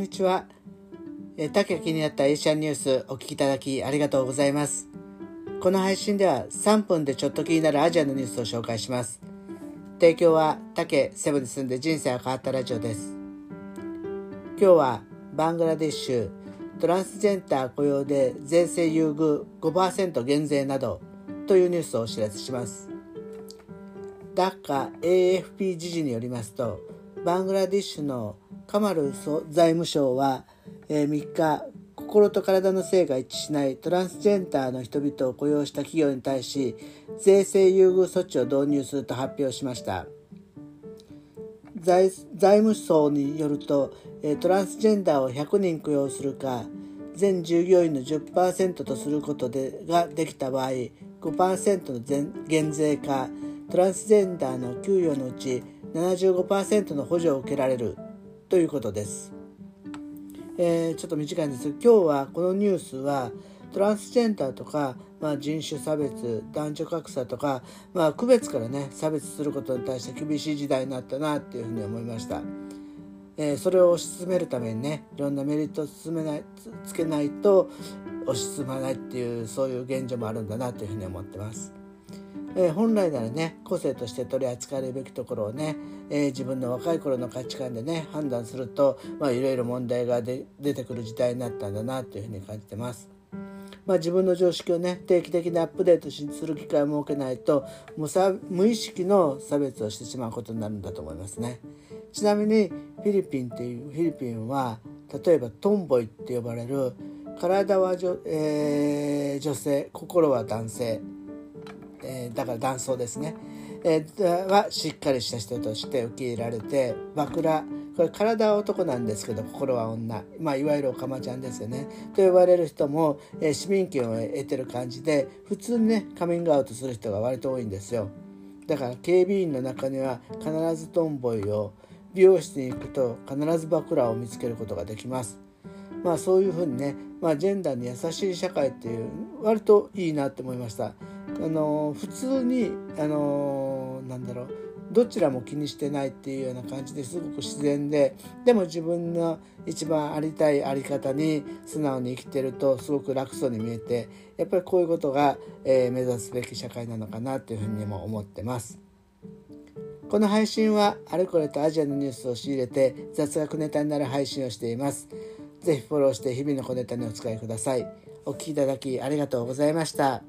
んにちは。えー、竹気になったエーシャンニュースお聞きいただきありがとうございます。この配信では3分でちょっと気になるアジアのニュースを紹介します。提供は竹セブンに住んで人生が変わったラジオです。今日はバングラデシュトランスジェンダー雇用で税制優遇5%減税などというニュースをお知らせします。ダッカ AFP 時事によりますとバングラデシュのカマル財務省は、えー、3日心と体の性が一致しないトランスジェンダーの人々を雇用した企業に対し税制優遇措置を導入すると発表しました。財務省によるとトランスジェンダーを100人雇用するか全従業員の10%とすることでができた場合5%の減税かトランスジェンダーの給与のうち75%の補助を受けられる。ということです。えー、ちょっと短いんですが今日はこのニュースはトランスジェンダーとか、まあ、人種差別男女格差とか、まあ、区別からね差別することに対して厳しい時代になったなっていうふうに思いました。えー、それを推し進めるためにねいろんなメリットを進めないつけないと推し進まないっていうそういう現状もあるんだなというふうに思ってます。えー、本来ならね個性として取り扱われるべきところをね、えー、自分の若い頃の価値観でね判断するといろいろ問題が出てくる時代になったんだなというふうに感じてます。まあ、自分の常識をね定期的にアップデートする機会を設けないと無意識の差別をしてしまうことになるんだと思いますね。ちなみにフィリピンっていうフィリピンは例えばトンボイって呼ばれる体は女,、えー、女性心は男性えー、だから男装ですね、えー、はしっかりした人として受け入れられて枕これ体は男なんですけど心は女、まあ、いわゆるおかまちゃんですよね。と呼ばれる人も、えー、市民権を得てる感じで普通にねカミングアウトする人が割と多いんですよ。だから警備員の中には必ずトンボイを美容室に行くと必ずバクラを見つけることができます。まあそういうふうにね、まあ、ジェンダーに優しい社会っていう割といいなって思いましたあの普通にあのなんだろうどちらも気にしてないっていうような感じですごく自然ででも自分の一番ありたいあり方に素直に生きてるとすごく楽そうに見えてやっぱりこういうことが、えー、目指すべき社会なのかなというふうにも思ってます。この配信はあれこれとアジアのニュースを仕入れて雑学ネタになる配信をしています。ぜひフォローして日々の小ネタにお使いください。お聴きいただきありがとうございました。